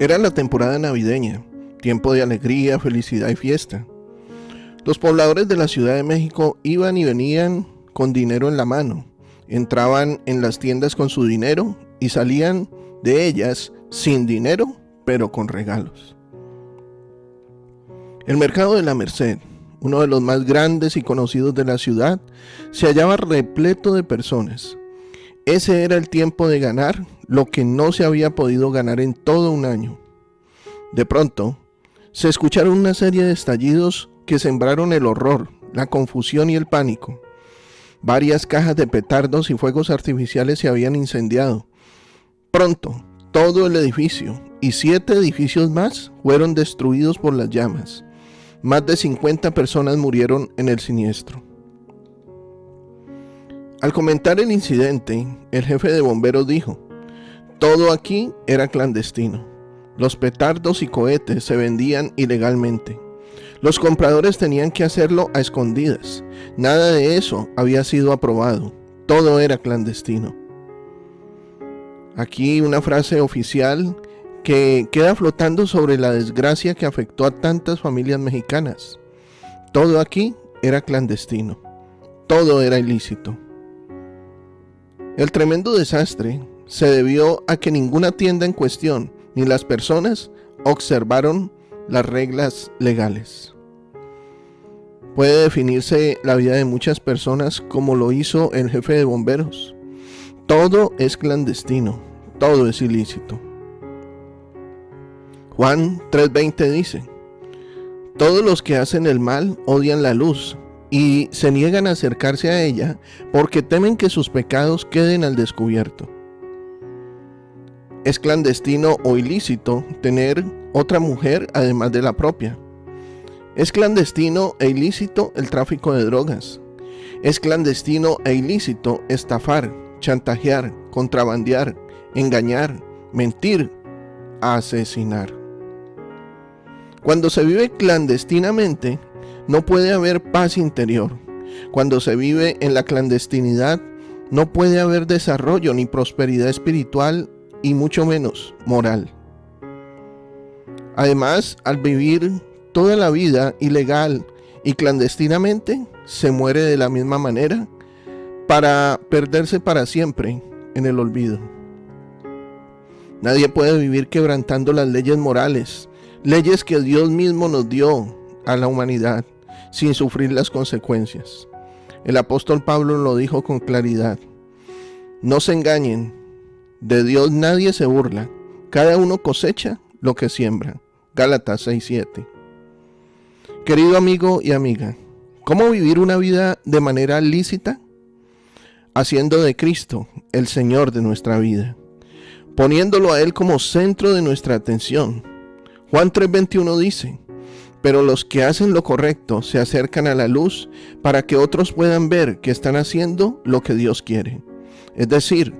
Era la temporada navideña, tiempo de alegría, felicidad y fiesta. Los pobladores de la Ciudad de México iban y venían con dinero en la mano, entraban en las tiendas con su dinero y salían de ellas sin dinero, pero con regalos. El mercado de la Merced, uno de los más grandes y conocidos de la ciudad, se hallaba repleto de personas. Ese era el tiempo de ganar lo que no se había podido ganar en todo un año. De pronto, se escucharon una serie de estallidos que sembraron el horror, la confusión y el pánico. Varias cajas de petardos y fuegos artificiales se habían incendiado. Pronto, todo el edificio y siete edificios más fueron destruidos por las llamas. Más de 50 personas murieron en el siniestro. Al comentar el incidente, el jefe de bomberos dijo, todo aquí era clandestino. Los petardos y cohetes se vendían ilegalmente. Los compradores tenían que hacerlo a escondidas. Nada de eso había sido aprobado. Todo era clandestino. Aquí una frase oficial que queda flotando sobre la desgracia que afectó a tantas familias mexicanas. Todo aquí era clandestino. Todo era ilícito. El tremendo desastre se debió a que ninguna tienda en cuestión ni las personas observaron las reglas legales. Puede definirse la vida de muchas personas como lo hizo el jefe de bomberos. Todo es clandestino, todo es ilícito. Juan 3:20 dice, todos los que hacen el mal odian la luz y se niegan a acercarse a ella porque temen que sus pecados queden al descubierto. Es clandestino o ilícito tener otra mujer además de la propia. Es clandestino e ilícito el tráfico de drogas. Es clandestino e ilícito estafar, chantajear, contrabandear, engañar, mentir, asesinar. Cuando se vive clandestinamente, no puede haber paz interior. Cuando se vive en la clandestinidad, no puede haber desarrollo ni prosperidad espiritual y mucho menos moral. Además, al vivir toda la vida ilegal y clandestinamente, se muere de la misma manera para perderse para siempre en el olvido. Nadie puede vivir quebrantando las leyes morales, leyes que Dios mismo nos dio a la humanidad sin sufrir las consecuencias. El apóstol Pablo lo dijo con claridad. No se engañen, de Dios nadie se burla, cada uno cosecha lo que siembra. Gálatas 6:7. Querido amigo y amiga, ¿cómo vivir una vida de manera lícita? Haciendo de Cristo el Señor de nuestra vida, poniéndolo a Él como centro de nuestra atención. Juan 3:21 dice, pero los que hacen lo correcto se acercan a la luz para que otros puedan ver que están haciendo lo que Dios quiere. Es decir,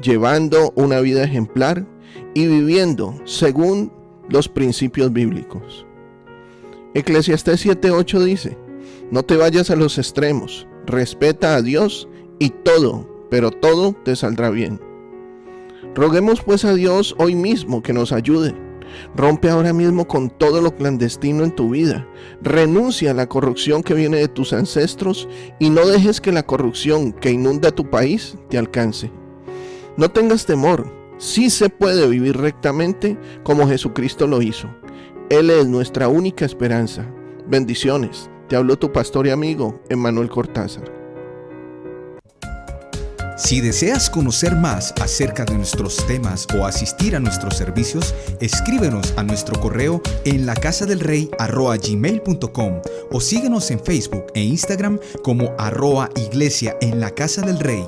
llevando una vida ejemplar y viviendo según los principios bíblicos. Eclesiastés 7:8 dice, no te vayas a los extremos, respeta a Dios y todo, pero todo te saldrá bien. Roguemos pues a Dios hoy mismo que nos ayude. Rompe ahora mismo con todo lo clandestino en tu vida. Renuncia a la corrupción que viene de tus ancestros y no dejes que la corrupción que inunda tu país te alcance. No tengas temor, sí se puede vivir rectamente como Jesucristo lo hizo. Él es nuestra única esperanza. Bendiciones. Te habló tu pastor y amigo, Emmanuel Cortázar. Si deseas conocer más acerca de nuestros temas o asistir a nuestros servicios, escríbenos a nuestro correo en la del o síguenos en Facebook e Instagram como arroa iglesia en la casa del rey.